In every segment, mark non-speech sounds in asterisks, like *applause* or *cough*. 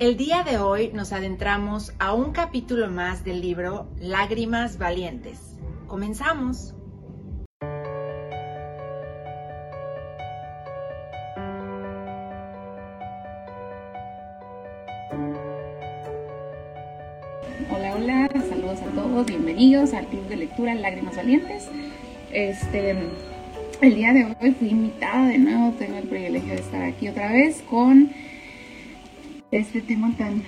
El día de hoy nos adentramos a un capítulo más del libro Lágrimas Valientes. Comenzamos. Hola, hola, saludos a todos, bienvenidos al Club de Lectura Lágrimas Valientes. Este, el día de hoy fui invitada de nuevo, tengo el privilegio de estar aquí otra vez con este tema tan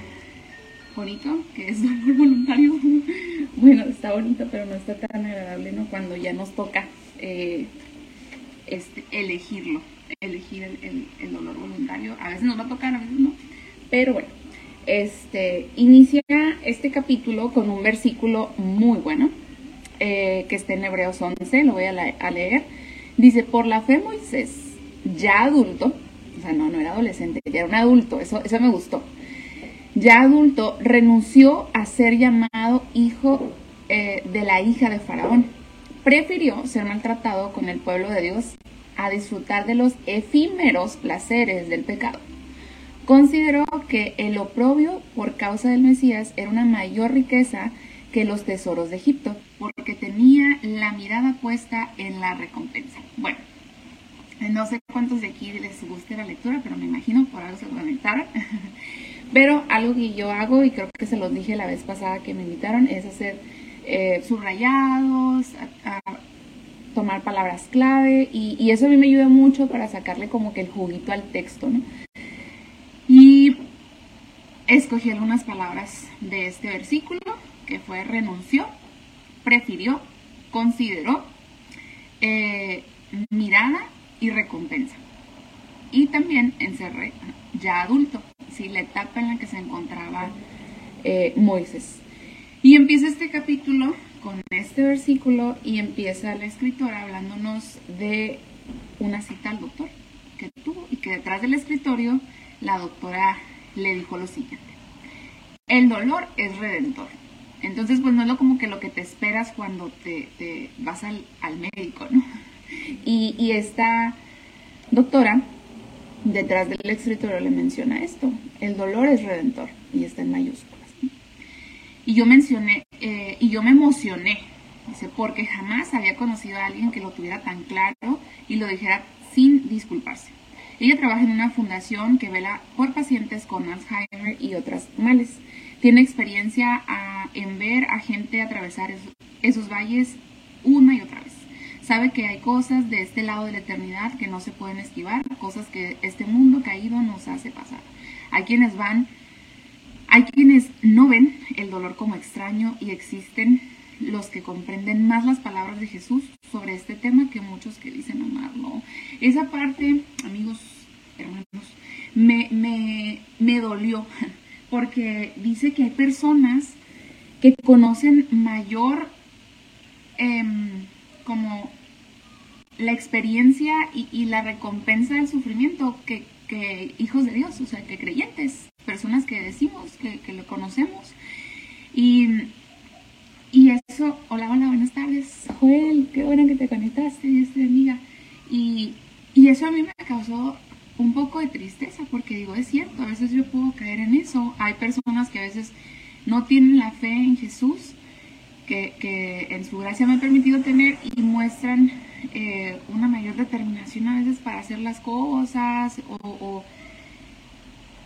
bonito que es dolor voluntario. *laughs* bueno, está bonito, pero no está tan agradable, ¿no? Cuando ya nos toca eh, este, elegirlo, elegir el, dolor voluntario. A veces nos va a tocar, a veces no. Pero bueno, este, inicia este capítulo con un versículo muy bueno, eh, que está en Hebreos 11, lo voy a, leer. Dice, por la fe Moisés, ya adulto, no, no era adolescente, ya era un adulto, eso, eso me gustó. Ya adulto, renunció a ser llamado hijo eh, de la hija de Faraón. Prefirió ser maltratado con el pueblo de Dios a disfrutar de los efímeros placeres del pecado. Consideró que el oprobio por causa del Mesías era una mayor riqueza que los tesoros de Egipto, porque tenía la mirada puesta en la recompensa. Bueno, no sé cuántos de aquí les guste la lectura, pero me imagino por algo se conectaron. *laughs* pero algo que yo hago, y creo que se los dije la vez pasada que me invitaron, es hacer eh, subrayados, tomar palabras clave, y, y, eso a mí me ayuda mucho para sacarle como que el juguito al texto, ¿no? Y escogí algunas palabras de este versículo, que fue renunció, prefirió, consideró, eh, mirada y recompensa. Y también encerré ya adulto, ¿sí? la etapa en la que se encontraba eh, Moisés. Y empieza este capítulo con este versículo y empieza la escritora hablándonos de una cita al doctor que tuvo y que detrás del escritorio la doctora le dijo lo siguiente. El dolor es redentor. Entonces, pues no es lo como que lo que te esperas cuando te, vas al, médico, ¿no? Y, esta doctora, detrás del escritorio, le menciona esto. El dolor es redentor. Y está en mayúsculas. Y yo mencioné, eh, y yo me emocioné, dice, porque jamás había conocido a alguien que lo tuviera tan claro y lo dijera sin disculparse. Ella trabaja en una fundación que vela por pacientes con Alzheimer y otras males. Tiene experiencia ah, en ver a gente atravesar esos, valles una y otra. Sabe que hay cosas de este lado de la eternidad que no se pueden esquivar, cosas que este mundo caído nos hace pasar. Hay quienes van, hay quienes no ven el dolor como extraño y existen los que comprenden más las palabras de Jesús sobre este tema que muchos que dicen amarlo. Esa parte, amigos, hermanos, me, me, me dolió *laughs* porque dice que hay personas que conocen mayor em, como la experiencia y, la recompensa del sufrimiento que, hijos de Dios, o sea, que creyentes, personas que decimos que, que lo conocemos. Y y eso, hola, hola, buenas tardes, Joel, qué bueno que te conectaste, Dios te bendiga. Y, y eso a mí me causó un poco de tristeza, porque digo, es cierto, a veces yo puedo caer en eso. Hay personas que a veces no tienen la fe en Jesús, que, que en su gracia me ha permitido tener y muestran eh, una mayor determinación a veces para hacer las cosas o,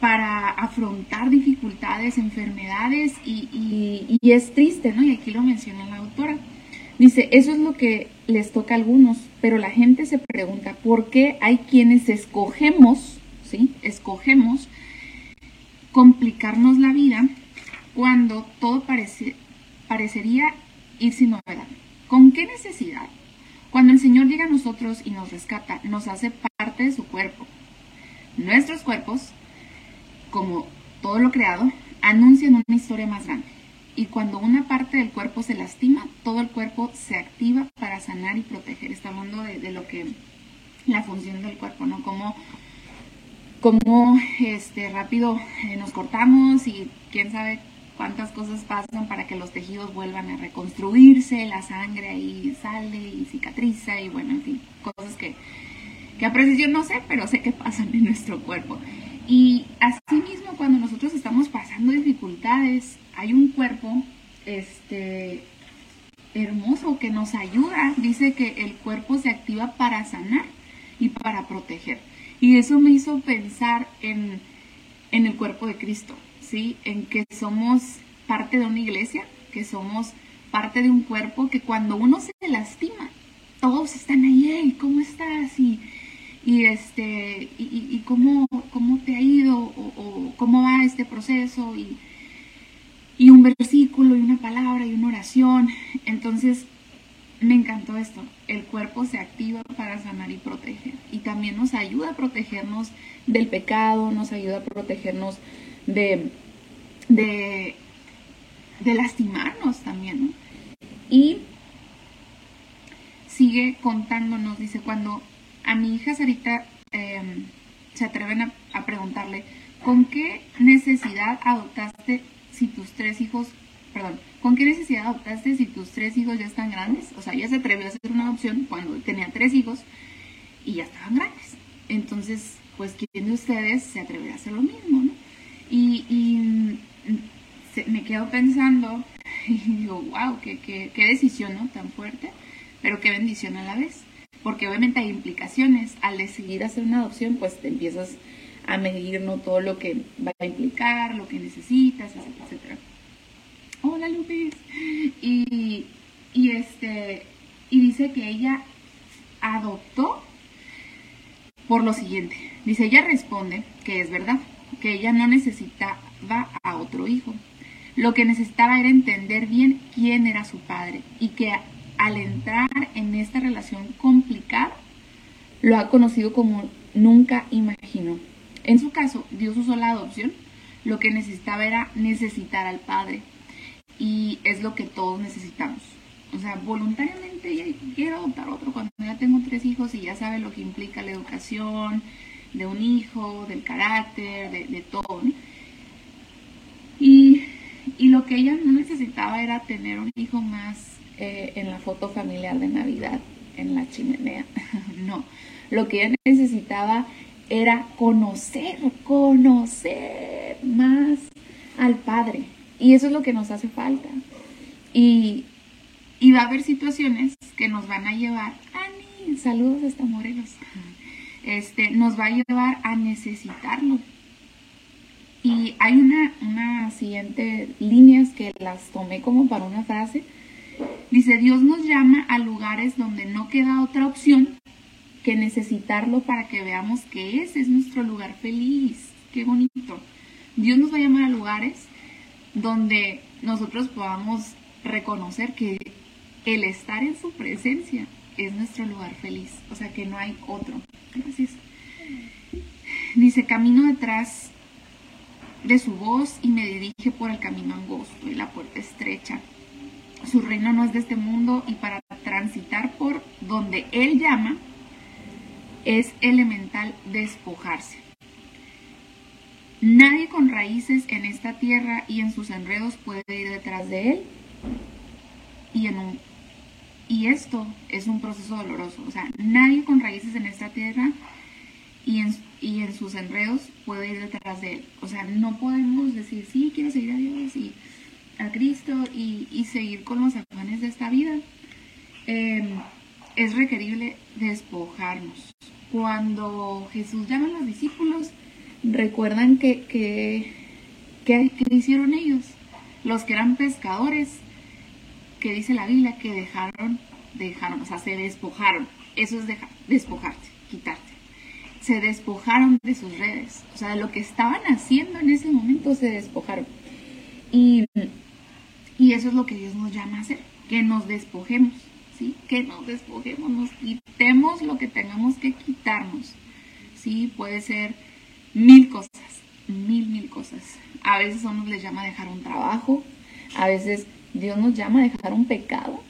para afrontar dificultades, enfermedades y, es triste, ¿no? Y aquí lo menciona la autora. Dice, eso es lo que les toca a algunos, pero la gente se pregunta por qué hay quienes escogemos, ¿sí? Escogemos complicarnos la vida cuando todo parece, parecería ir sin novedad. ¿Con qué necesidad? Cuando el Señor llega a nosotros y nos rescata, nos hace parte de su cuerpo. Nuestros cuerpos como todo lo creado, anuncian una historia más grande. Y cuando una parte del cuerpo se lastima, todo el cuerpo se activa para sanar y proteger. Está hablando de, lo que, la función del cuerpo, ¿no? Como, como este, rápido eh, nos cortamos y quién sabe cuántas cosas pasan para que los tejidos vuelvan a reconstruirse, la sangre ahí sale y cicatriza y bueno, en fin, cosas que, que a precisión no sé, pero sé que pasan en nuestro cuerpo. Y así mismo cuando nosotros estamos dificultades, hay un cuerpo este, hermoso que nos ayuda. Dice que el cuerpo se activa para sanar y para proteger. Y eso me hizo pensar en, en el cuerpo de Cristo, ¿sí? En que somos parte de una iglesia, que somos parte de un cuerpo, que cuando uno se lastima, todos están ahí, ¿cómo estás? Y, este, y, cómo, cómo te ha ido, o, cómo va este proceso, y, y un versículo, y una palabra, y una oración. Entonces, me encantó esto. El cuerpo se activa para sanar y proteger. Y también nos ayuda a protegernos del pecado, nos ayuda a protegernos de, de, lastimarnos también. Y sigue contándonos, dice, cuando a mi hija Sarita em, se atreven a, preguntarle, ¿con qué necesidad adoptaste si tus tres hijos, perdón, ¿con qué necesidad adoptaste si tus tres hijos ya están grandes? O sea, ella se atrevió a hacer una adopción cuando tenía tres hijos y ya estaban grandes. Entonces, pues, ¿quién de ustedes se atrevería a hacer lo mismo, no? Y, me quedo pensando *laughs* y digo, wow, qué, qué, qué decisión, ¿no? Tan fuerte, pero qué bendición a la vez porque obviamente hay implicaciones. Al decidir hacer una adopción, pues te empiezas a medir ¿no? todo lo que va a implicar, lo que necesitas, etcétera, etcétera. Hola Lupis. Y, y este y dice que ella adoptó por lo siguiente. Dice, ella responde que es verdad, que ella no necesitaba a otro hijo. Lo que necesitaba era entender bien quién era su padre y que al entrar en esta relación complicada, lo ha conocido como nunca imaginó. En su caso, Dios usó la adopción. Lo que necesitaba era necesitar al Padre. Y es lo que todos necesitamos. O sea, voluntariamente ya quiero adoptar otro cuando ya tengo tres hijos y ya sabe lo que implica la educación de un hijo, del carácter, de, todo. Y, y lo que ella no necesitaba era tener un hijo más eh, en la foto familiar de Navidad en la chimenea. *laughs* no, lo que ella necesitaba era conocer, conocer más al Padre. Y eso es lo que nos hace falta. Y, y va a haber situaciones que nos van a llevar, Ani, saludos hasta Morelos, este, nos va a llevar a necesitarlo. Y hay una, una siguiente líneas que las tomé como para una frase Dice, Dios nos llama a lugares donde no queda otra opción que necesitarlo para que veamos que ese es nuestro lugar feliz. Qué bonito. Dios nos va a llamar a lugares donde nosotros podamos reconocer que el estar en su presencia es nuestro lugar feliz. O sea, que no hay otro. Gracias. Dice, camino detrás de su voz y me dirige por el camino angosto y la puerta estrecha su reino no es de este mundo y para transitar por donde Él llama es elemental despojarse. Nadie con raíces en esta tierra y en sus enredos puede ir detrás de Él. Y, en un, y esto es un proceso doloroso. O sea, nadie con raíces en esta tierra y en, y en sus enredos puede ir detrás de Él. O sea, no podemos decir, sí, quiero seguir a Dios y a Cristo y, seguir con los afanes de esta vida, em, es requerible despojarnos. Cuando Jesús llama a los discípulos, recuerdan que, que, que, hicieron ellos, los que eran pescadores, que dice la Biblia que dejaron, dejaron, o sea, se despojaron. Eso es despojarte, quitarte. Se despojaron de sus redes, o sea, de lo que estaban haciendo en ese momento se despojaron. Y y eso es lo que Dios nos llama a hacer, que nos despojemos, ¿sí? Que nos despojemos, nos quitemos lo que tengamos que quitarnos, ¿sí? Puede ser mil cosas, mil, mil cosas. A veces a uno les llama dejar un trabajo, a veces Dios nos llama a dejar un pecado,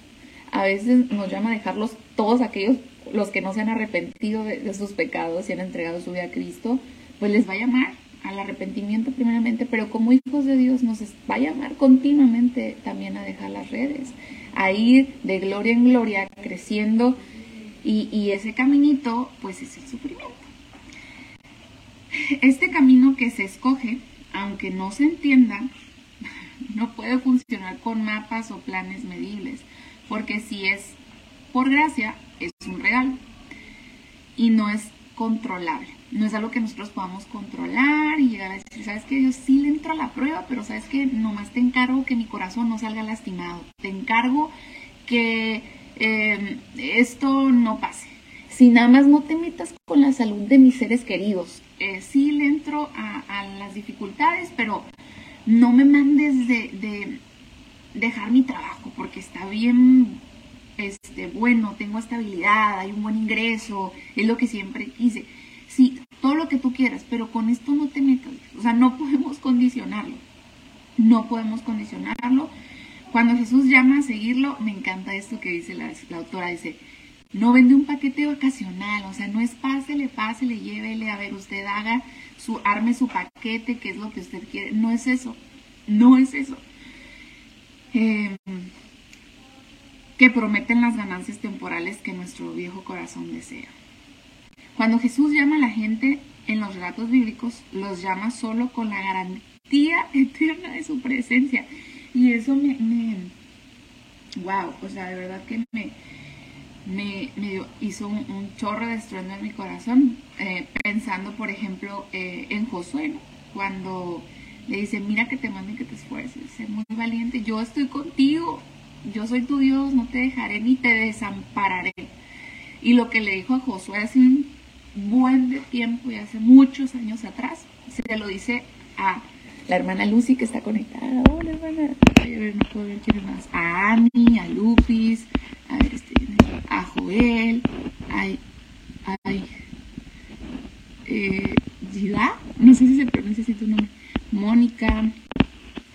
a veces nos llama a dejarlos todos aquellos, los que no se han arrepentido de, sus pecados y han entregado su vida a Cristo, pues les va a llamar al arrepentimiento primeramente, pero como hijos de Dios nos va a llamar continuamente también a dejar las redes, a ir de gloria en gloria creciendo y, ese caminito pues es el sufrimiento. Este camino que se escoge, aunque no se entienda, puede funcionar con mapas o planes medibles, porque si es por gracia, es un regalo y no es controlable. No es algo que nosotros podamos controlar y llegar a decir, sabes que yo sí le entro a la prueba, pero sabes que nomás te encargo que mi corazón no salga lastimado. Te encargo que em, esto no pase. Si nada más no te metas con la salud de mis seres queridos. Eh, sí le entro a, las dificultades, pero no me mandes de, dejar mi trabajo porque está bien este, bueno, tengo estabilidad, hay un buen ingreso, es lo que siempre quise. Sí, todo lo que tú quieras, pero con esto no te metas. O sea, no podemos condicionarlo. No podemos condicionarlo. Cuando Jesús llama a seguirlo, me encanta esto que dice la, autora, dice, no vende un paquete vacacional, o sea, no es pásele, pásele, llévele, a ver, usted haga su, arme su paquete, que es lo que usted quiere. No es eso, no es eso. Em, que prometen las ganancias temporales que nuestro viejo corazón desea. Cuando Jesús llama a la gente en los relatos bíblicos, los llama solo con la garantía eterna de su presencia. Y eso me, me wow, o sea, de verdad que me, me, hizo un, chorro de estruendo en mi corazón, eh, pensando, por ejemplo, eh, en Josué, cuando le dice, mira que te mando y que te esfuerces, sé muy valiente, yo estoy contigo, yo soy tu Dios, no te dejaré ni te desampararé. Y lo que le dijo a Josué hace un buen de tiempo y hace muchos años atrás, se lo dice a la hermana Lucy que está conectada. Hola hermana. A ver, no puedo ver quién más. A Ani, a Lupis, a ver, este, a Joel, ay, ay, eh, no sé si se pronuncia así tu nombre, Mónica,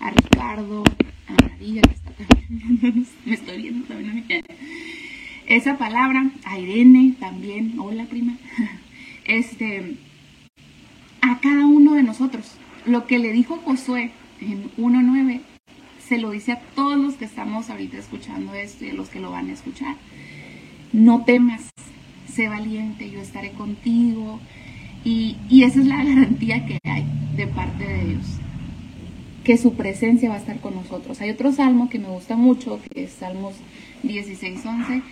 a Ricardo, a María que está también, *laughs* me estoy viendo también a mi esa palabra, a Irene también, hola prima, *laughs* este, a cada uno de nosotros. Lo que le dijo Josué en 1.9 se lo dice a todos los que estamos ahorita escuchando esto y a los que lo van a escuchar. No temas, sé valiente, yo estaré contigo. Y, y esa es la garantía que hay de parte de Dios, que su presencia va a estar con nosotros. Hay otro salmo que me gusta mucho, que es Salmos 16.11.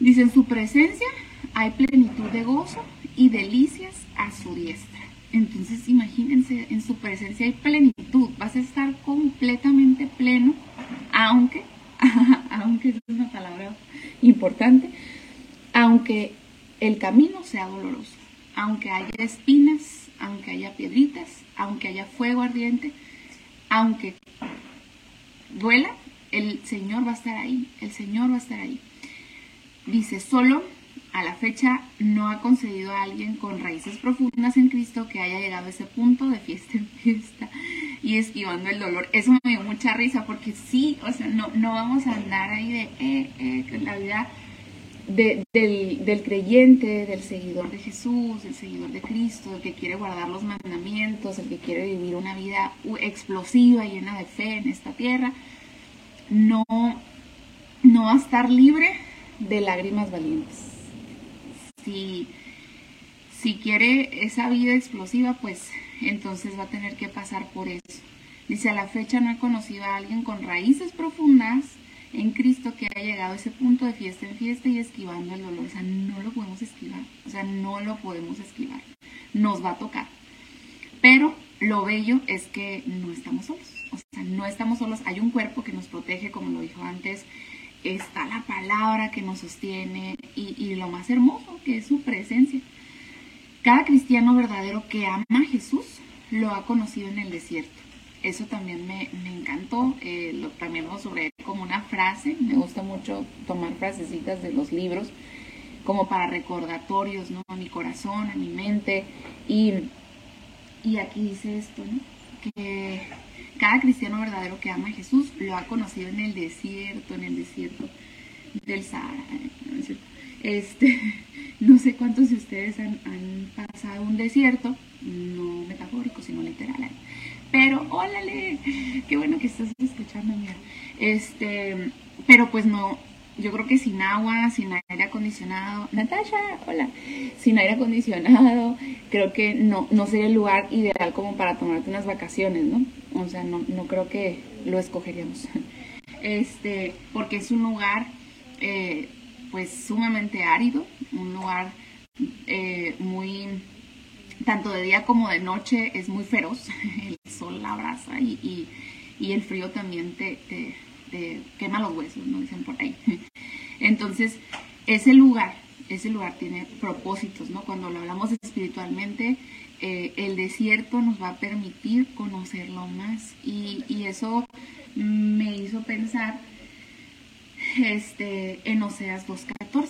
Dice, en su presencia hay plenitud de gozo y delicias a su diestra. Entonces imagínense, en su presencia hay plenitud, vas a estar completamente pleno, aunque, *laughs* aunque es una palabra importante, aunque el camino sea doloroso, aunque haya espinas, aunque haya piedritas, aunque haya fuego ardiente, aunque duela, el Señor va a estar ahí, el Señor va a estar ahí. Dice, solo a la fecha no ha concedido a alguien con raíces profundas en Cristo que haya llegado a ese punto de fiesta en fiesta y esquivando el dolor. Eso me dio mucha risa porque sí, o sea, no, no vamos a andar ahí de eh, eh, la vida del, del, creyente, del seguidor de Jesús, del seguidor de Cristo, el que quiere guardar los mandamientos, el que quiere vivir una vida explosiva, llena de fe en esta tierra, no, no va a estar libre de lágrimas valientes si, quiere esa vida explosiva, pues entonces va a tener que pasar por eso. Dice, a la fecha no he conocido a alguien con raíces profundas en Cristo que haya llegado a ese punto de fiesta en fiesta y esquivando el dolor. O sea, no lo podemos esquivar. O sea, no lo podemos esquivar. Nos va a tocar. Pero lo bello es que no estamos solos. O sea, no estamos solos. Hay un cuerpo que nos protege, como lo dijo antes está la palabra que nos sostiene y, lo más hermoso que es su presencia. Cada cristiano verdadero que ama a Jesús lo ha conocido en el desierto. Eso también me, encantó, eh, también lo sobre como una frase, me gusta mucho tomar frasecitas de los libros como para recordatorios, ¿no? A mi corazón, a mi mente. Y, y aquí dice esto, ¿no? Que cada cristiano verdadero que ama a Jesús lo ha conocido en el desierto, en el desierto del Sahara. Este, *laughs* no sé cuántos de ustedes han, pasado un desierto, no metafórico, sino literal. Pero, órale, qué bueno que estás escuchando, mira. Este, pero pues no, yo creo que sin agua, sin aire acondicionado, Natasha, hola, sin aire acondicionado, creo que no, no sería el lugar ideal como para tomarte unas vacaciones, ¿no? O sea, no, no creo que lo escogeríamos. *laughs* Este, porque es un lugar, eh, pues, sumamente árido, un lugar eh, muy, tanto de día como de noche, es muy feroz, *laughs* el sol la abraza y, y, el frío también te, te quema los huesos, ¿no? Dicen por ahí. *laughs* Entonces, ese lugar, ese lugar tiene propósitos, ¿no? Cuando lo hablamos espiritualmente, eh, el desierto nos va a permitir conocerlo más y, eso me hizo pensar este, en Oseas 2.14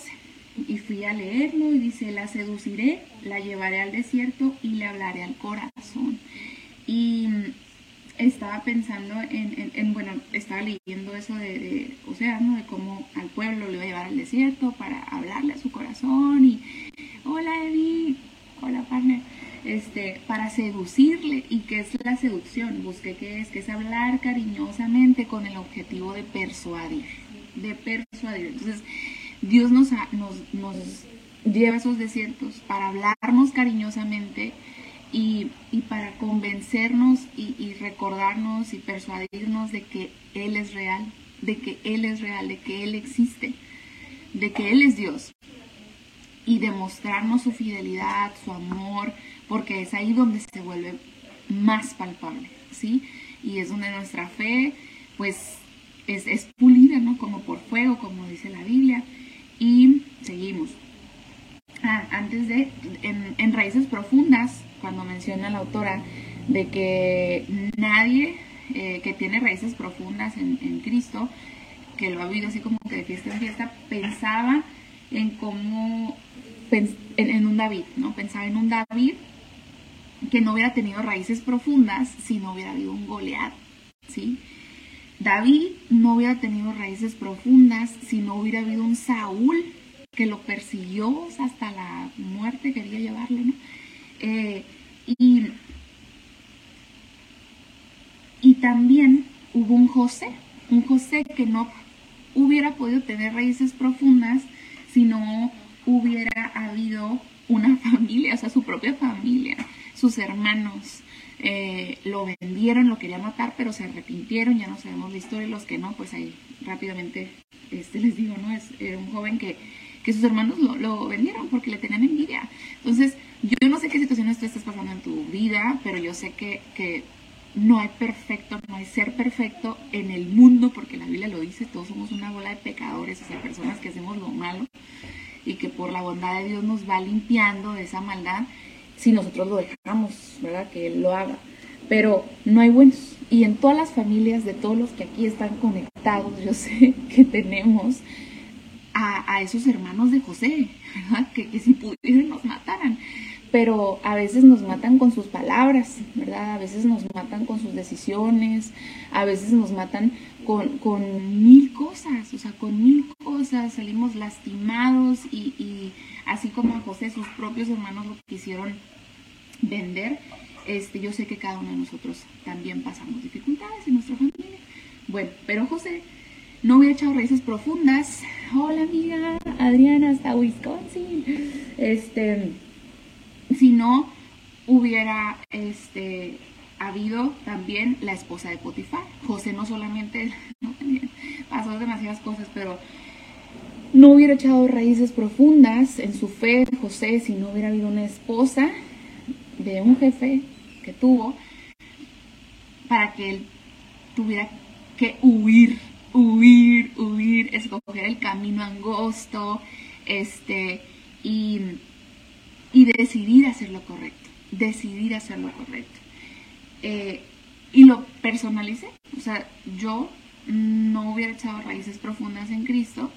y fui a leerlo y dice, la seduciré, la llevaré al desierto y le hablaré al corazón. Y estaba pensando en, bueno, estaba leyendo eso de, o sea, ¿no? De cómo al pueblo le va a llevar al desierto para hablarle a su corazón y, hola Eddie, hola partner, este, para seducirle y qué es la seducción, busqué qué es, que es hablar cariñosamente con el objetivo de persuadir, de persuadir. Entonces, Dios nos, nos, nos lleva a esos desiertos para hablarnos cariñosamente y, para convencernos y, recordarnos y persuadirnos de que Él es real, de que Él es real, de que Él existe, de que Él es Dios. Y demostrarnos su fidelidad, su amor, porque es ahí donde se vuelve más palpable, ¿sí? Y es donde nuestra fe, pues, es, pulida, ¿no? Como por fuego, como dice la Biblia. Y seguimos. Ah, antes de, en raíces profundas, cuando menciona la autora de que nadie eh, que tiene raíces profundas en, Cristo, que lo ha vivido así como que de fiesta en fiesta, pensaba en cómo, en, un David, ¿no? Pensaba en un David que no hubiera tenido raíces profundas si no hubiera habido un Goliat, ¿sí? David no hubiera tenido raíces profundas si no hubiera habido un Saúl que lo persiguió hasta la muerte, quería llevarlo, ¿no? Eh, y, y también hubo un José, un José que no hubiera podido tener raíces profundas si no hubiera habido una *laughs* familia, o sea, su propia familia, sus hermanos. Eh, lo vendieron, lo querían matar, pero se arrepintieron, ya no sabemos la historia, los que no, pues ahí rápidamente este, les digo, ¿no? Es un joven que, que sus hermanos lo, lo, vendieron porque le tenían envidia. Entonces, yo no sé qué situaciones tú estás pasando en tu vida, pero yo sé que, que no hay perfecto, no hay ser perfecto en el mundo, porque la Biblia lo dice, todos somos una bola de pecadores, o sea, personas que hacemos lo malo y que por la bondad de Dios nos va limpiando de esa maldad si nosotros lo dejamos, ¿verdad? Que Él lo haga. Pero no hay buenos. Y en todas las familias de todos los que aquí están conectados, yo sé *laughs* que tenemos a, esos hermanos de José, ¿verdad? Que, que si pudieran nos mataran pero a veces nos matan con sus palabras, ¿verdad? A veces nos matan con sus decisiones, a veces nos matan con, mil cosas, o sea, con mil cosas, salimos lastimados y, así como José sus propios hermanos lo quisieron vender, este, yo sé que cada uno de nosotros también pasamos dificultades en nuestra familia. Bueno, pero José no hubiera echado raíces profundas. Hola amiga, Adriana hasta Wisconsin. Este, si no hubiera este, habido también la esposa de Potifar. José no solamente *laughs* pasó demasiadas cosas, pero no hubiera echado raíces profundas en su fe José si no hubiera habido una esposa de un jefe que tuvo para que él tuviera que huir, huir, huir, escoger el camino angosto, este, y y decidir hacer lo correcto, decidir hacer lo correcto. Eh, y lo personalicé, o sea, yo no hubiera echado raíces profundas en Cristo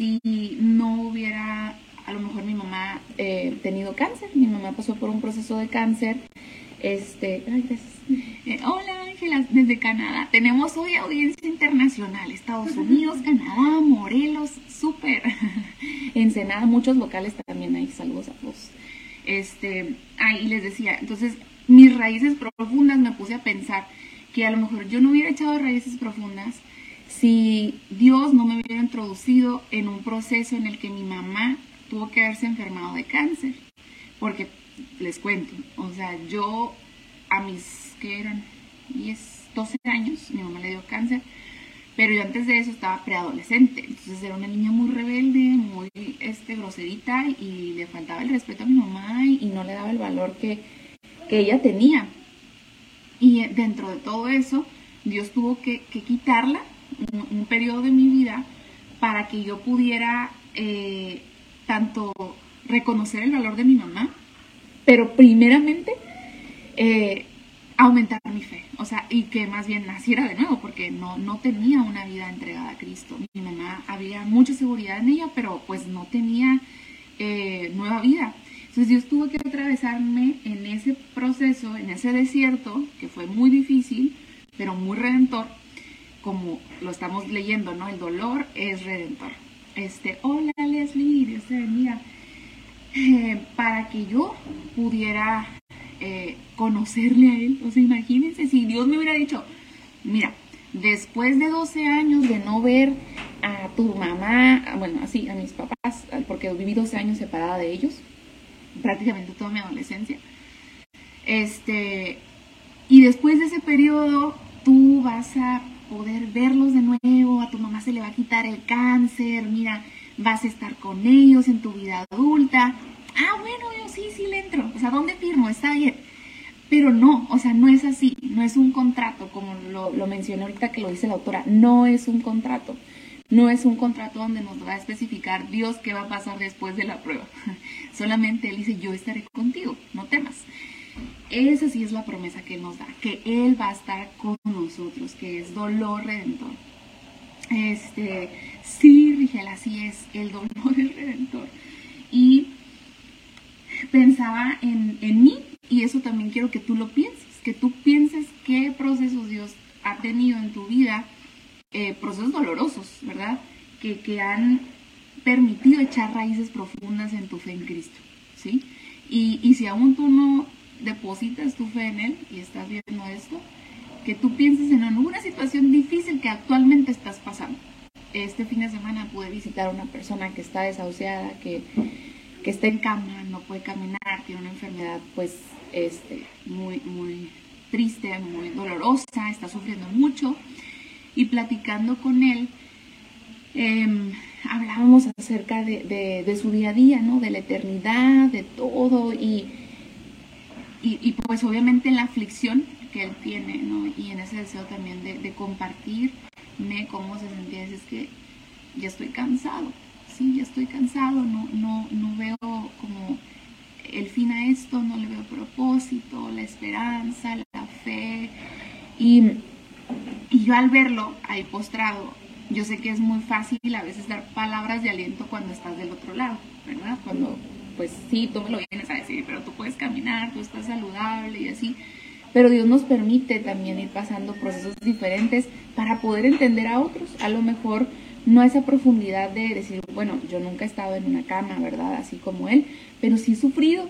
si no hubiera, a lo mejor mi mamá eh, tenido cáncer, mi mamá pasó por un proceso de cáncer, este, ay, gracias. Eh, hola Ángela, desde Canadá. Tenemos hoy audiencia internacional, Estados Unidos, *laughs* Canadá, Morelos, súper. *laughs* Ensenada, muchos locales también hay, saludos a todos. Este, ahí les decía, entonces mis raíces profundas me puse a pensar que a lo mejor yo no hubiera echado raíces profundas si Dios no me hubiera introducido en un proceso en el que mi mamá tuvo que haberse enfermado de cáncer. Porque les cuento, o sea, yo a mis, que eran 10, 12 años, mi mamá le dio cáncer, pero yo antes de eso estaba preadolescente, entonces era una niña muy rebelde, muy este, groserita y le faltaba el respeto a mi mamá y, no le daba el valor que, que ella tenía. Y dentro de todo eso, Dios tuvo que, quitarla un, periodo de mi vida para que yo pudiera eh, tanto reconocer el valor de mi mamá, pero primeramente eh, aumentar mi fe, o sea, y que más bien naciera de nuevo, porque no, no tenía una vida entregada a Cristo. Mi mamá había mucha seguridad en ella, pero pues no tenía eh, nueva vida. Entonces Dios tuvo que atravesarme en ese proceso, en ese desierto, que fue muy difícil, pero muy redentor, como lo estamos leyendo, ¿no? El dolor es redentor. Este, hola Leslie, Dios te bendiga. Eh, para que yo pudiera eh, conocerle a él. O sea, imagínense si Dios me hubiera dicho, mira, después de 12 años de no ver a tu mamá, bueno, así, a mis papás, porque viví 12 años separada de ellos, prácticamente toda mi adolescencia, este, y después de ese periodo, tú vas a poder verlos de nuevo, a tu mamá se le va a quitar el cáncer, mira, vas a estar con ellos en tu vida adulta, ah, bueno, yo sí, sí le entro, o sea, ¿dónde firmo? Está bien. Pero no, o sea, no es así, no es un contrato, como lo, lo mencioné ahorita que lo dice la autora, no es un contrato. No es un contrato donde nos va a especificar Dios qué va a pasar después de la prueba. *laughs* Solamente Él dice, yo estaré contigo, no temas. Esa sí es la promesa que Él nos da, que Él va a estar con nosotros, que es dolor redentor. Este, sí, Rigel, así es, el dolor es redentor. Y pensaba en, mí y eso también quiero que tú lo pienses, que tú pienses qué procesos Dios ha tenido en tu vida, eh, procesos dolorosos, ¿verdad? Que, que han permitido echar raíces profundas en tu fe en Cristo, ¿sí? Y, y si aún tú no depositas tu fe en Él y estás viendo esto, que tú pienses en alguna situación difícil que actualmente estás pasando. Este fin de semana pude visitar a una persona que está desahuciada, que que está en cama, no puede caminar, tiene una enfermedad pues este, muy, muy triste, muy dolorosa, está sufriendo mucho. Y platicando con él, em, hablábamos acerca de, su día a día, ¿no? De la eternidad, de todo y, y, pues obviamente la aflicción que él tiene, ¿no? Y en ese deseo también de, compartirme cómo se sentía, es que ya estoy cansado, ya estoy cansado, no, no, no veo como el fin a esto, no le veo propósito, la esperanza, la fe. Y, y yo al verlo ahí postrado, yo sé que es muy fácil a veces dar palabras de aliento cuando estás del otro lado, ¿verdad? Cuando, pues sí, tú me lo vienes a decir, pero tú puedes caminar, tú estás saludable y así. Pero Dios nos permite también ir pasando procesos diferentes para poder entender a otros. A lo mejor no esa profundidad de decir, bueno, yo nunca he estado en una cama, ¿verdad? Así como él, pero sí he sufrido.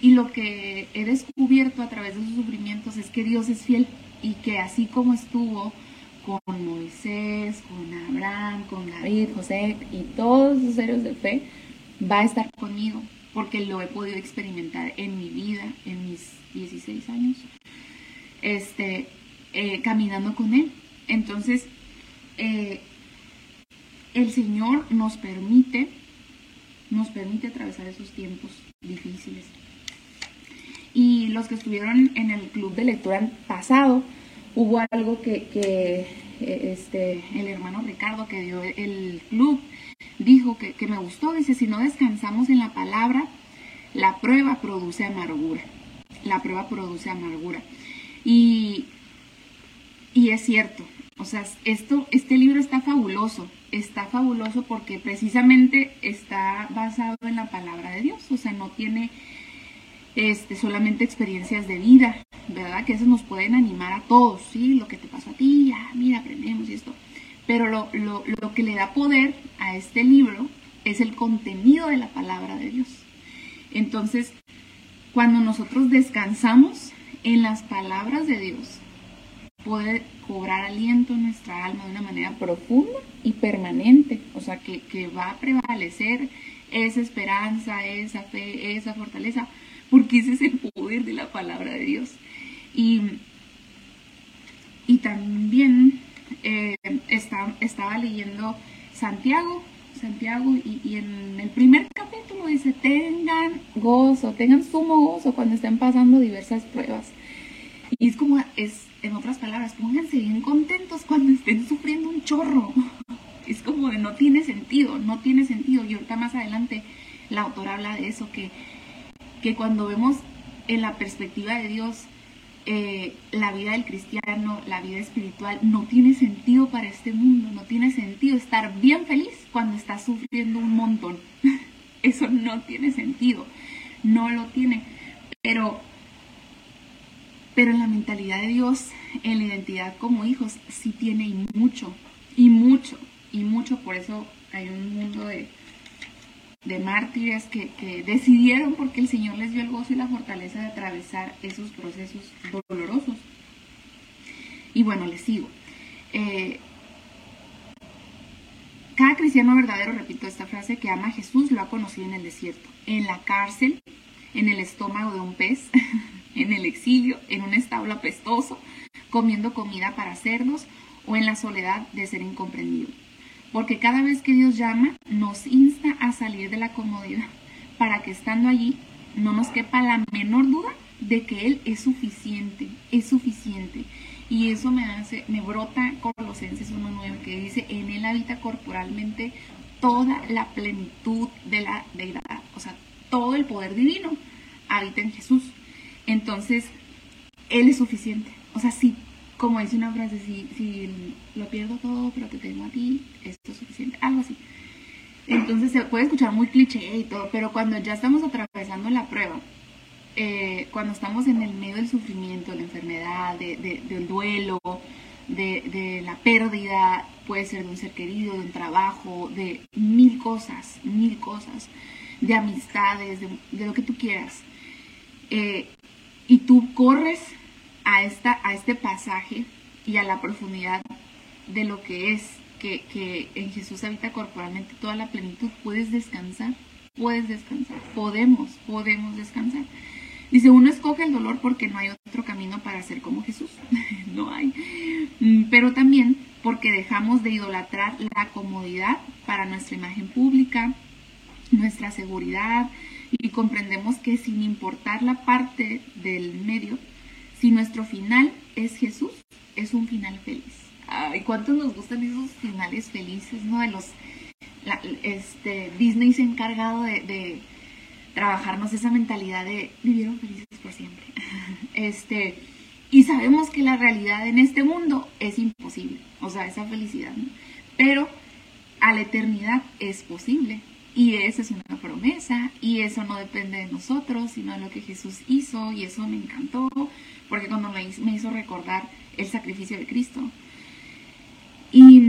Y lo que he descubierto a través de sus sufrimientos es que Dios es fiel y que así como estuvo con Moisés, con Abraham, con David, José y todos los seres de fe, va a estar conmigo porque lo he podido experimentar en mi vida, en mis 16 años, este, eh, caminando con Él. Entonces, eh, el Señor nos permite, nos permite atravesar esos tiempos difíciles. Y los que estuvieron en el club de lectura pasado, hubo algo que, eh, este, el hermano Ricardo que dio el club dijo que, que me gustó. Dice, si no descansamos en la palabra, la prueba produce amargura. La prueba produce amargura. Y, y es cierto, o sea, esto, este libro está fabuloso, está fabuloso porque precisamente está basado en la palabra de Dios, o sea, no tiene este, solamente experiencias de vida, ¿verdad? Que eso nos pueden animar a todos, ¿sí? Lo que te pasó a ti, ya, mira, aprendemos y esto. Pero lo, lo, lo que le da poder a este libro es el contenido de la palabra de Dios. Entonces, cuando nosotros descansamos en las palabras de Dios, puede cobrar aliento en nuestra alma de una manera profunda y permanente, o sea, que, que va a prevalecer esa esperanza, esa fe, esa fortaleza, porque ese es el poder de la palabra de Dios. Y, y también eh, estaba leyendo Santiago, Santiago, y, y, en el primer capítulo dice, tengan gozo, tengan sumo gozo cuando estén pasando diversas pruebas. Y es como, es, en otras palabras, pónganse bien contentos cuando estén sufriendo un chorro. *laughs* Es como de no tiene sentido, no tiene sentido. Y ahorita más adelante la autora habla de eso, que, que cuando vemos en la perspectiva de Dios eh, la vida del cristiano, la vida espiritual, no tiene sentido para este mundo, no tiene sentido estar bien feliz cuando estás sufriendo un montón. *laughs* Eso no tiene sentido, no lo tiene. Pero, pero en la mentalidad de Dios, en la identidad como hijos, sí tiene y mucho, y mucho, y mucho. Por eso hay un mundo de, de mártires que, decidieron porque el Señor les dio el gozo y la fortaleza de atravesar esos procesos dolorosos. Y bueno, les sigo. Eh, cada cristiano verdadero, repito esta frase, que ama a Jesús lo ha conocido en el desierto, en la cárcel, en el estómago de un pez, *laughs* en el exilio, en un establo apestoso, comiendo comida para cerdos o en la soledad de ser incomprendido. Porque cada vez que Dios llama, nos insta a salir de la comodidad para que estando allí no nos quepa la menor duda de que Él es suficiente, es suficiente. Y eso me hace, me brota Colosenses 1.9 que dice, en Él habita corporalmente toda la plenitud de la deidad, o sea, todo el poder divino habita en Jesús. Entonces, Él es suficiente. O sea, si como dice una frase, si, si lo pierdo todo, pero te tengo a ti, esto es suficiente, algo así. Entonces se puede escuchar muy cliché y todo, pero cuando ya estamos atravesando la prueba, eh, cuando estamos en el medio del sufrimiento, de la enfermedad, del duelo, de, la pérdida, puede ser de un ser querido, de un trabajo, de mil cosas, mil cosas, de amistades, de, lo que tú quieras. Eh, y tú corres a, esta, a este pasaje y a la profundidad de lo que es que, que en Jesús habita corporalmente toda la plenitud, puedes descansar, puedes descansar, podemos, podemos descansar. Dice, uno escoge el dolor porque no hay otro camino para ser como Jesús, *laughs* no hay. Mm, pero también porque dejamos de idolatrar la comodidad para nuestra imagen pública, nuestra seguridad, y comprendemos que sin importar la parte del medio, si nuestro final es Jesús, es un final feliz. Ay, ¿cuántos nos gustan esos finales felices, no? De los, este, Disney se ha encargado de, trabajarnos esa mentalidad de vivieron felices por siempre. *laughs* Este, y sabemos que la realidad en este mundo es imposible, o sea, esa felicidad, ¿no? Pero a la eternidad es posible. Y esa es una promesa, y eso no depende de nosotros, sino de lo que Jesús hizo, y eso me encantó, porque cuando me, hizo recordar el sacrificio de Cristo. Y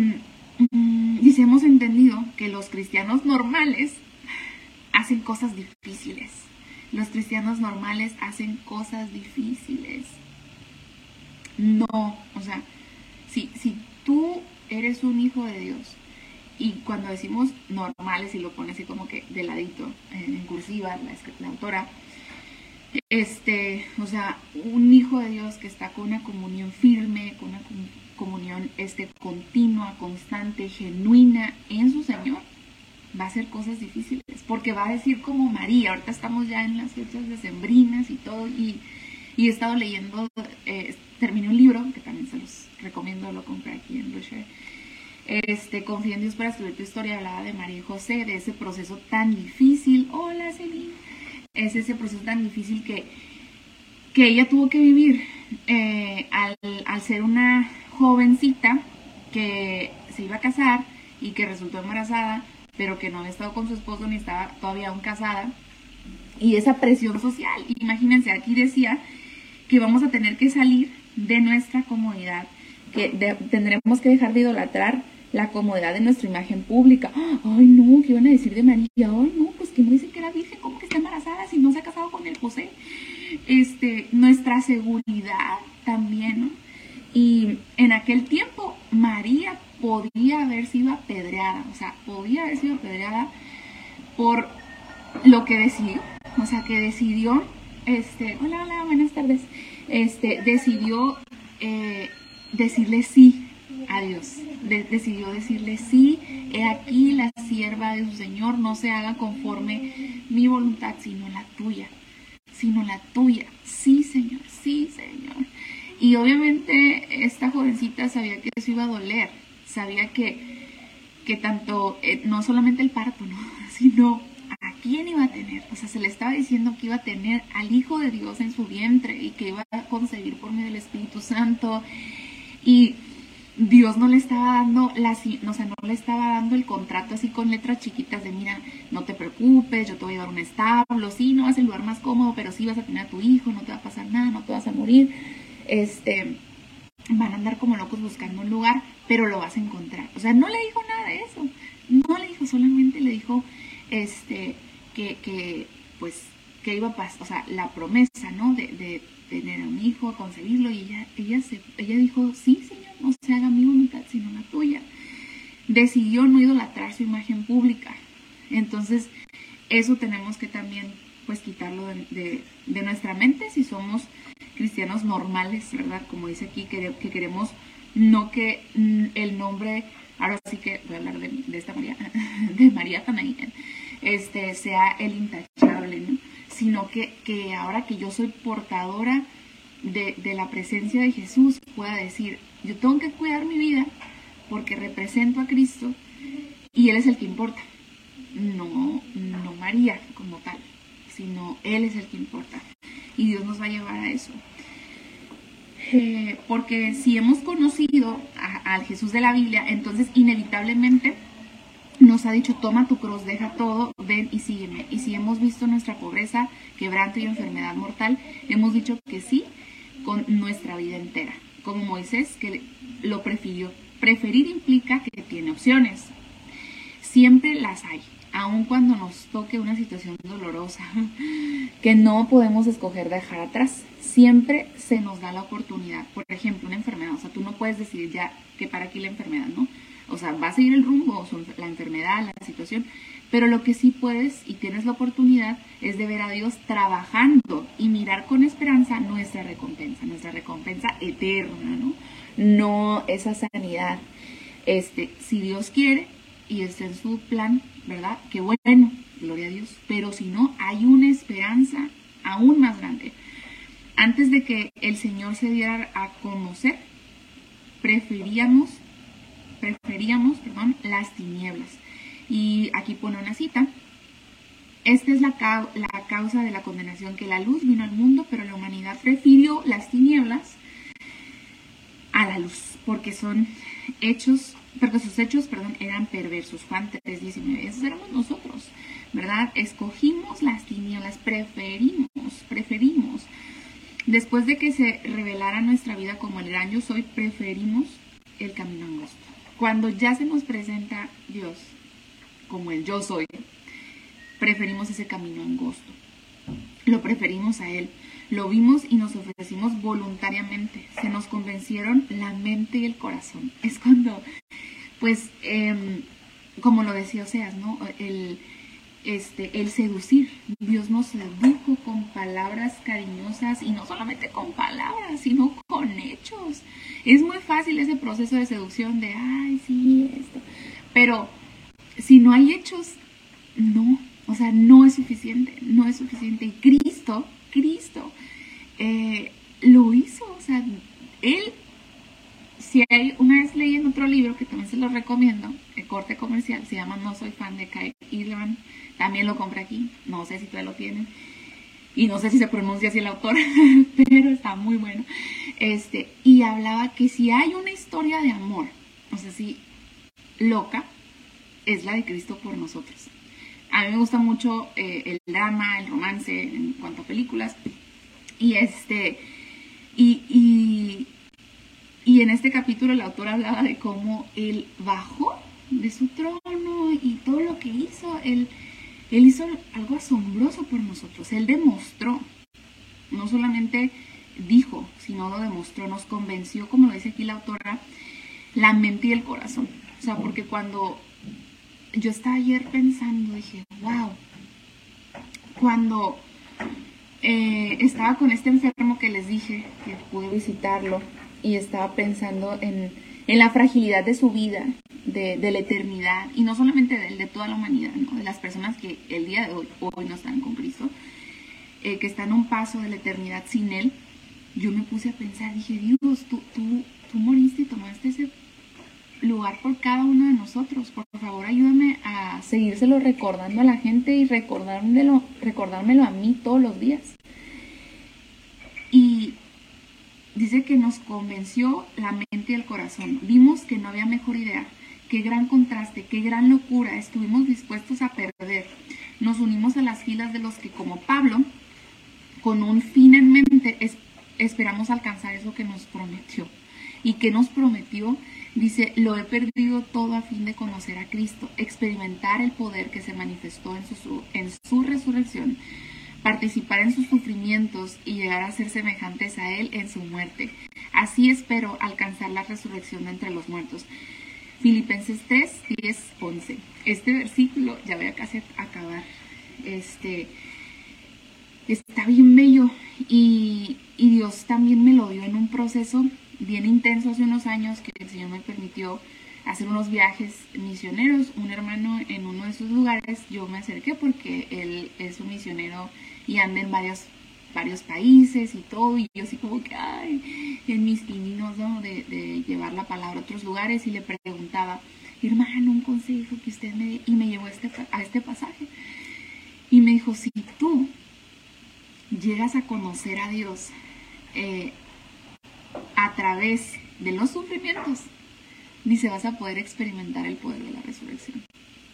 mm, dice, hemos entendido que los cristianos normales hacen cosas difíciles. Los cristianos normales hacen cosas difíciles. No, o sea, si, si tú eres un hijo de Dios, y cuando decimos normales y lo pone así como que de ladito, en cursiva, la, la autora, este, o sea, un hijo de Dios que está con una comunión firme, con una comunión este, continua, constante, genuina en su Señor, va a hacer cosas difíciles, porque va a decir como María, ahorita estamos ya en las fechas decembrinas y todo, y, y he estado leyendo, eh, terminé un libro, que también se los recomiendo, lo compré aquí en Rocher, este, confía en Dios para escribir tu historia, hablaba de María y José, de ese proceso tan difícil, hola Celine, es ese proceso tan difícil que, que ella tuvo que vivir eh, al, ser una jovencita que se iba a casar y que resultó embarazada, pero que no había estado con su esposo ni estaba todavía aún casada. Y esa presión social, imagínense, aquí decía que vamos a tener que salir de nuestra comodidad, que tendremos que dejar de idolatrar la comodidad de nuestra imagen pública. Ay, no, ¿qué iban a decir de María? Ay, no, pues que no dicen que era virgen, ¿cómo que está embarazada si no se ha casado con el José? Este, nuestra seguridad también, ¿no? Y, aquel tiempo María podía haber sido apedreada, o sea, podía haber sido apedreada por lo que decidió, o sea, que decidió, este, hola, hola, buenas tardes, este, decidió eh, decirle sí a Dios, decidió decirle sí, he aquí la sierva de su Señor, no se haga conforme mi voluntad, sino la tuya, sino la tuya, sí, Señor, sí, Señor. Y obviamente esta jovencita sabía que eso iba a doler, sabía que, que tanto, eh, no solamente el parto, ¿no? *laughs* sino a quién iba a tener. O sea, se le estaba diciendo que iba a tener al Hijo de Dios en su vientre y que iba a concebir por medio del Espíritu Santo. Y Dios no le estaba dando la, o sea, no le estaba dando el contrato así con letras chiquitas de mira, no te preocupes, yo te voy a dar un establo, sí, no es el lugar más cómodo, pero sí vas a tener a tu hijo, no te va a pasar nada, no te vas a morir. Este, van a andar como locos buscando un lugar, pero lo vas a encontrar. O sea, no le dijo nada de eso. No le dijo, solamente le dijo este que, que pues que iba a pasar, o sea, la promesa, ¿no? De, de, tener un hijo, concebirlo, y ella, ella se, ella dijo, sí, Señor, no se haga mi voluntad, sino la tuya. Decidió no idolatrar su imagen pública. Entonces, eso tenemos que también, pues, quitarlo de, de nuestra mente si somos cristianos normales, ¿verdad? Como dice aquí, que, que queremos no que mm, el nombre, ahora sí que voy a hablar de, esta María, *laughs* de María también, este, sea el intachable, ¿no? Sino que, que ahora que yo soy portadora de, de la presencia de Jesús, pueda decir, yo tengo que cuidar mi vida porque represento a Cristo y Él es el que importa. No, no María como tal, sino Él es el que importa y Dios nos va a llevar a eso. Eh, porque si hemos conocido al Jesús de la Biblia, entonces inevitablemente nos ha dicho, toma tu cruz, deja todo, ven y sígueme. Y si hemos visto nuestra pobreza, quebranto y enfermedad mortal, hemos dicho que sí con nuestra vida entera. Como Moisés, que lo prefirió. Preferir implica que tiene opciones. Siempre las hay aun cuando nos toque una situación dolorosa *laughs* que no podemos escoger dejar atrás, siempre se nos da la oportunidad. Por ejemplo, una enfermedad, o sea, tú no puedes decidir ya que para aquí la enfermedad, ¿no? O sea, va a seguir el rumbo, la enfermedad, la situación, pero lo que sí puedes y tienes la oportunidad es de ver a Dios trabajando y mirar con esperanza nuestra recompensa, nuestra recompensa eterna, ¿no? No esa sanidad. Este, si Dios quiere y está en su plan, ¿verdad? Qué bueno, gloria a Dios. Pero si no, hay una esperanza aún más grande. Antes de que el Señor se diera a conocer, preferíamos, preferíamos, las tinieblas. Y aquí pone una cita. Esta es la, la causa de la condenación, que la luz vino al mundo, pero la humanidad prefirió las tinieblas a la luz, porque son hechos porque sus hechos, perdón, eran perversos. Juan 3:19, esos éramos nosotros, ¿verdad? Escogimos las tinieblas, preferimos, preferimos. Después de que se revelara nuestra vida como el gran yo soy, preferimos el camino angosto. Cuando ya se nos presenta Dios como el yo soy, preferimos ese camino angosto. Lo preferimos a Él. Lo vimos y nos ofrecimos voluntariamente. Se nos convencieron la mente y el corazón. *laughs* Es cuando pues, em, como lo decía Oseas, ¿no? El, este, el seducir. Dios nos sedujo con palabras cariñosas y no solamente con palabras, sino con hechos. Es muy fácil ese proceso de seducción de, ay, sí, esto. Pero si no hay hechos, no. O sea, no es suficiente, no es suficiente. Y Cristo, Cristo, eh, lo hizo. O sea, Él si hay, una vez leí en otro libro que también se lo recomiendo, el corte comercial, se llama No soy fan de Kai Irvan, también lo compré aquí, no sé si todavía lo tienen, y no sé si se pronuncia así el autor, *laughs* pero está muy bueno. Este, y hablaba que si hay una historia de amor, no sé si loca, es la de Cristo por nosotros. A mí me gusta mucho eh, el drama, el romance en cuanto a películas. Y este, y y en este capítulo el autor hablaba de cómo él bajó de su trono y todo lo que hizo, él, él hizo algo asombroso por nosotros. Él demostró no solamente dijo, sino lo demostró, nos convenció, como lo dice aquí la autora, la mente y el corazón. O sea, porque cuando yo estaba ayer pensando, dije, wow, cuando eh, estaba con este enfermo que les dije, que pude visitarlo, y estaba pensando en, la fragilidad de su vida, de, la eternidad, y no solamente de, de toda la humanidad, de las personas que el día de hoy, hoy no están con Cristo, eh, que están un paso de la eternidad sin Él, yo me puse a pensar, dije, Dios, tú, tú, tú moriste y tomaste ese lugar por cada uno de nosotros. Por favor, ayúdame a seguírselo recordando a la gente y recordármelo, recordármelo a mí todos los días. Y dice que nos convenció la mente y el corazón. Vimos que no había mejor idea. Qué gran contraste, qué gran locura. Estuvimos dispuestos a perder. Nos unimos a las filas de los que, como Pablo, con un fin en mente, esperamos alcanzar eso que nos prometió. ¿Y que nos prometió? Dice, lo he perdido todo a fin de conocer a Cristo, experimentar el poder que se manifestó en su, en su resurrección, participar en sus sufrimientos y llegar a ser semejantes a Él en su muerte. Así espero alcanzar la resurrección de entre los muertos. Filipenses 3, 10, 11. Este versículo, ya voy a casi acabar, este, está bien bello y, y Dios también me lo dio en un proceso bien intenso hace unos años que el Señor me permitió hacer unos viajes misioneros. Un hermano en uno de esos lugares, yo me acerqué porque él es un misionero y anda en varios, varios países y todo. Y yo así como que, ay, en mis pininos de, llevar la palabra a otros lugares y le preguntaba, hermano, un consejo que usted me Y me llevó a este, a este pasaje. Y me dijo, si tú llegas a conocer a Dios, eh, a través de los sufrimientos, dice, vas a poder experimentar el poder de la resurrección.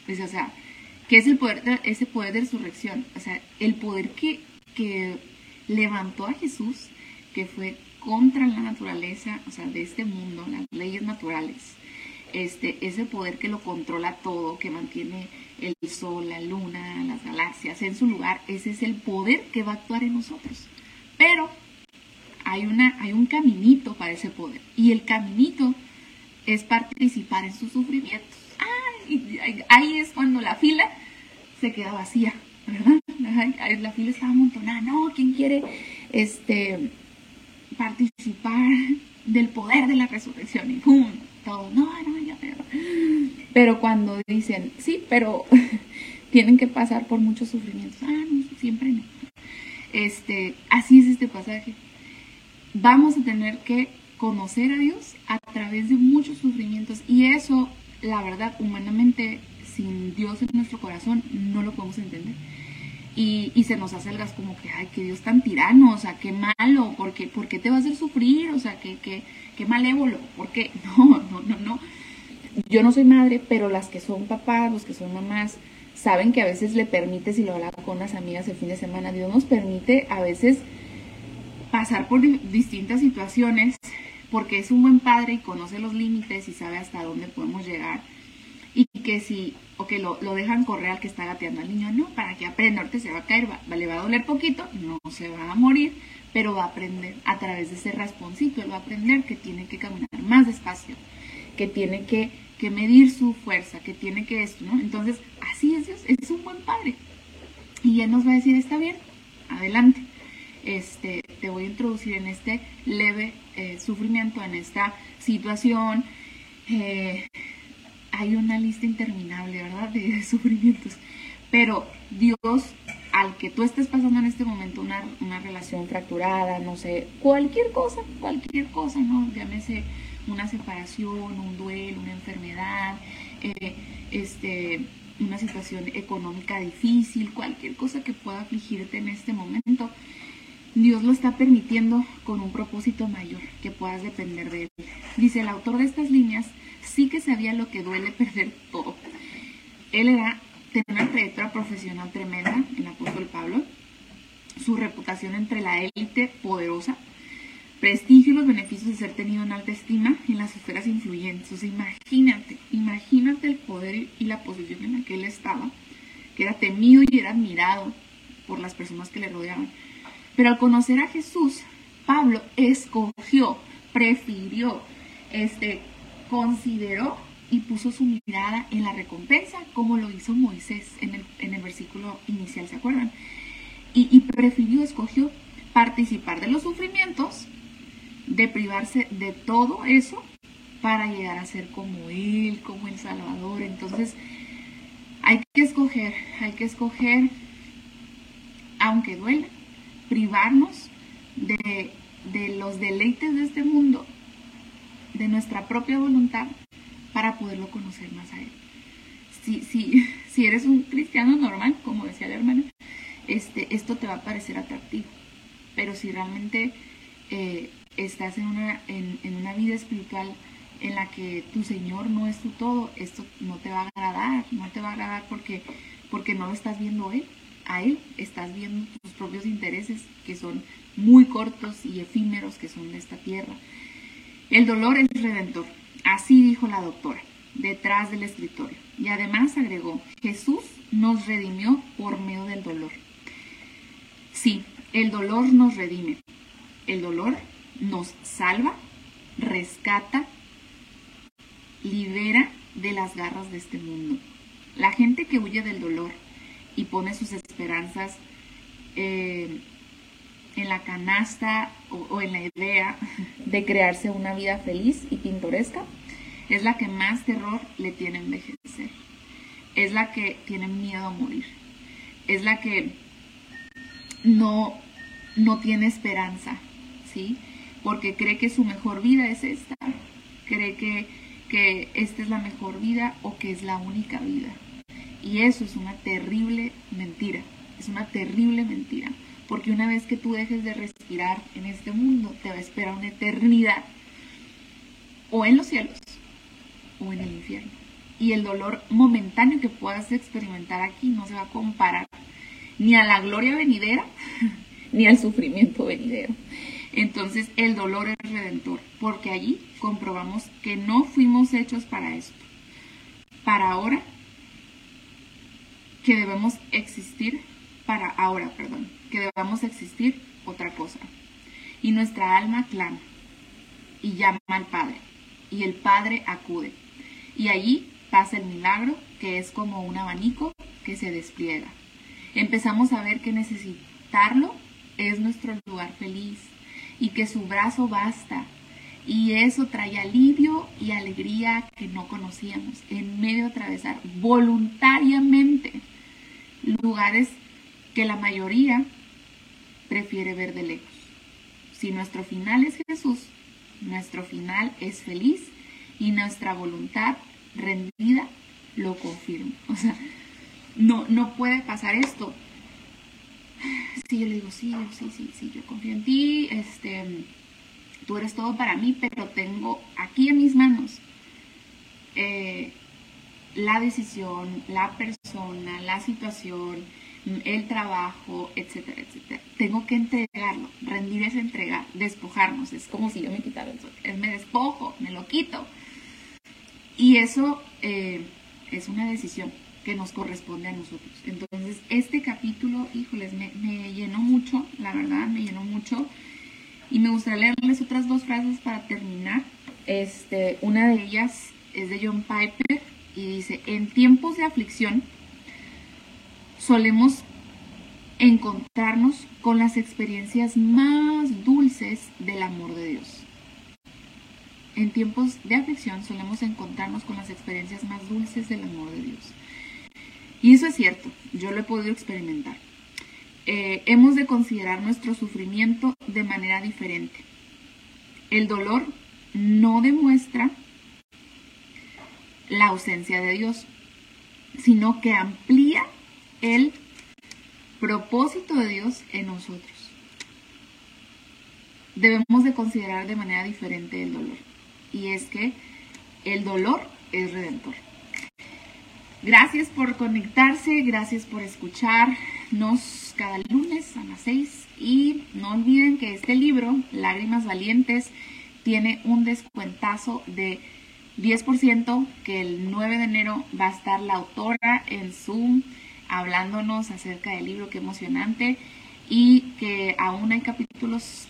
Dice, o sea, ¿qué es el poder de, ese poder de resurrección? O sea, el poder que, que levantó a Jesús, que fue contra la naturaleza, o sea, de este mundo, las leyes naturales. Este, ese poder que lo controla todo, que mantiene el sol, la luna, las galaxias en su lugar, ese es el poder que va a actuar en nosotros. Pero hay, una, hay un caminito para ese poder. Y el caminito es participar en sus sufrimientos. ahí es cuando la fila se queda vacía, ¿verdad? La fila estaba amontonada. No, ¿quién quiere este, participar del poder de la resurrección? Y ¡pum! Todo, no, no, ya, pero... Pero cuando dicen, sí, pero *laughs* tienen que pasar por muchos sufrimientos. Ah, no, siempre no. Este, así es este pasaje vamos a tener que conocer a Dios a través de muchos sufrimientos y eso, la verdad, humanamente, sin Dios en nuestro corazón, no lo podemos entender. Y, se nos hace gas como que, ay, que Dios tan tirano, o sea, qué malo, ¿por qué, ¿por qué te va a hacer sufrir? O sea, qué, qué, qué malévolo, ¿por qué? *laughs* No, no, no, no. Yo no soy madre, pero las que son papás, los que son mamás, saben que a veces le permite, si lo hablaba con unas amigas el fin de semana, Dios nos permite a veces pasar por distintas situaciones porque es un buen padre y conoce los límites y sabe hasta dónde podemos llegar. Y que si, o que lo, dejan correr al que está gateando al niño, no, para que aprenda, ahorita se va a caer, le va a doler poquito, no se va a morir, pero va a aprender a través de ese rasponcito, él va a aprender que tiene que caminar más despacio, que tiene que, que medir su fuerza, que tiene que esto, ¿no? Entonces, así es Dios, es un buen padre. Y él nos va a decir, está bien, adelante este, te voy a introducir en este leve eh, sufrimiento, en esta situación. Eh, hay una lista interminable, ¿verdad?, de sufrimientos. Pero Dios, al que tú estés pasando en este momento una, relación fracturada, no sé, cualquier cosa, cualquier cosa, ¿no? Llámese una separación, un duelo, una enfermedad, eh, este, una situación económica difícil, cualquier cosa que pueda afligirte en este momento, Dios lo está permitiendo con un propósito mayor, que puedas depender de Él. Dice el autor de estas líneas, sí que sabía lo que duele perder todo. Él era, tenía una trayectoria profesional tremenda, el apóstol Pablo, su reputación entre la élite poderosa, prestigio y los beneficios de ser tenido en alta estima en las esferas influyentes. imagínate, imagínate el poder y la posición en la que él estaba, que era temido y era admirado por las personas que le rodeaban. Pero al conocer a Jesús, Pablo escogió, prefirió, este, consideró y puso su mirada en la recompensa, como lo hizo Moisés en el, en el versículo inicial, ¿se acuerdan? Y, prefirió, escogió participar de los sufrimientos, de privarse de todo eso para llegar a ser como Él, como el Salvador. Entonces, hay que escoger, hay que escoger, aunque duela, privarnos de, de los deleites de este mundo, de nuestra propia voluntad, para poderlo conocer más a Él. Si, si, *laughs* si eres un cristiano normal, como decía la hermana, este, esto te va a parecer atractivo. Pero si realmente eh, estás en una, en, una vida espiritual en la que tu Señor no es tu todo, esto no te va a agradar, no te va a agradar porque, porque no lo estás viendo Él, a Él, estás viendo tus propios intereses que son muy cortos y efímeros que son de esta tierra. El dolor es redentor, así dijo la doctora, detrás del escritorio. Y además agregó, Jesús nos redimió por medio del dolor. Sí, el dolor nos redime. El dolor nos salva, rescata, libera de las garras de este mundo. La gente que huye del dolor y pone sus esperanzas eh, en la canasta o, en la idea de crearse una vida feliz y pintoresca, es la que más terror le tiene envejecer. Es la que tiene miedo a morir. Es la que no, no tiene esperanza, ¿sí? Porque cree que su mejor vida es esta. Cree que que esta es la mejor vida o que es la única vida. Y eso es una terrible mentira, es una terrible mentira, porque una vez que tú dejes de respirar en este mundo, te va a esperar una eternidad, o en los cielos, o en el infierno. Y el dolor momentáneo que puedas experimentar aquí no se va a comparar ni a la gloria venidera, *laughs* ni al sufrimiento venidero. Entonces el dolor es redentor, porque allí comprobamos que no fuimos hechos para esto. Para ahora, que debemos existir, para ahora, perdón, que debamos existir otra cosa. Y nuestra alma clama y llama al Padre, y el Padre acude. Y allí pasa el milagro, que es como un abanico que se despliega. Empezamos a ver que necesitarlo es nuestro lugar feliz, y que su brazo basta. Y eso trae alivio y alegría que no conocíamos en medio de atravesar voluntariamente lugares que la mayoría prefiere ver de lejos. Si nuestro final es Jesús, nuestro final es feliz y nuestra voluntad rendida lo confirma. *laughs* O sea, no, no puede pasar esto Sí, yo le digo, sí, sí, sí, sí, yo confío en ti, este, tú eres todo para mí, pero tengo aquí en mis manos eh, la decisión, la persona, la situación, el trabajo, etcétera, etcétera. Tengo que entregarlo, rendir es entregar, despojarnos, es como si yo me quitara el sol, me despojo, me lo quito. Y eso eh, es una decisión que nos corresponde a nosotros. Entonces, este capítulo, híjoles, me, llenó mucho, la verdad, me llenó mucho. Y me gustaría leerles otras dos frases para terminar. Este, una de ellas es de John Piper y dice, en tiempos de aflicción solemos encontrarnos con las experiencias más dulces del amor de Dios. En tiempos de aflicción solemos encontrarnos con las experiencias más dulces del amor de Dios. Y eso es cierto, yo lo he podido experimentar. Eh, hemos de considerar nuestro sufrimiento de manera diferente. El dolor no demuestra la ausencia de Dios, sino que amplía el propósito de Dios en nosotros. Debemos de considerar de manera diferente el dolor. Y es que el dolor es redentor. Gracias por conectarse, gracias por escucharnos cada lunes a las 6 y no olviden que este libro, Lágrimas Valientes, tiene un descuentazo de 10% que el 9 de enero va a estar la autora en Zoom hablándonos acerca del libro, qué emocionante, y que aún hay capítulos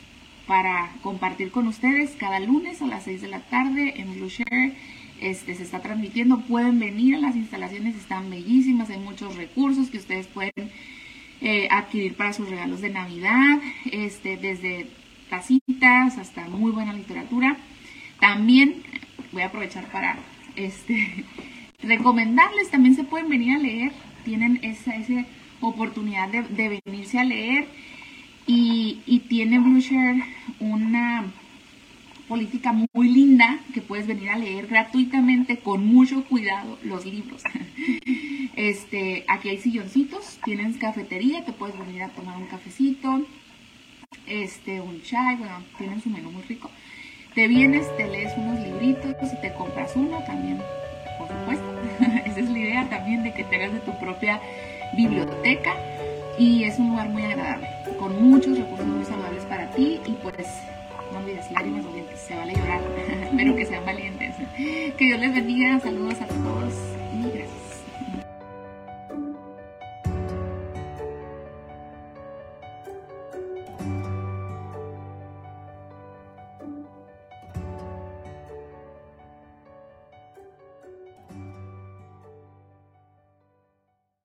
para compartir con ustedes cada lunes a las 6 de la tarde en Blue Share. Este, se está transmitiendo, pueden venir a las instalaciones, están bellísimas, hay muchos recursos que ustedes pueden eh, adquirir para sus regalos de Navidad, este, desde tacitas hasta muy buena literatura. También voy a aprovechar para este, *laughs* recomendarles, también se pueden venir a leer, tienen esa, esa oportunidad de, venirse a leer y, y tiene Blueshare una política muy linda que puedes venir a leer gratuitamente con mucho cuidado los libros. *laughs* Este, aquí hay silloncitos, tienes cafetería, te puedes venir a tomar un cafecito, este, un chai, bueno, tienen su menú muy rico. Te vienes, te lees unos libritos y te compras uno también, por supuesto. *laughs* Esa es la idea también de que tengas de tu propia biblioteca y es un lugar muy agradable, con muchos recursos muy saludables para ti y pues no olvides lágrimas valientes, se vale llorar, *laughs* espero que sean valientes. Que Dios les bendiga, saludos a todos.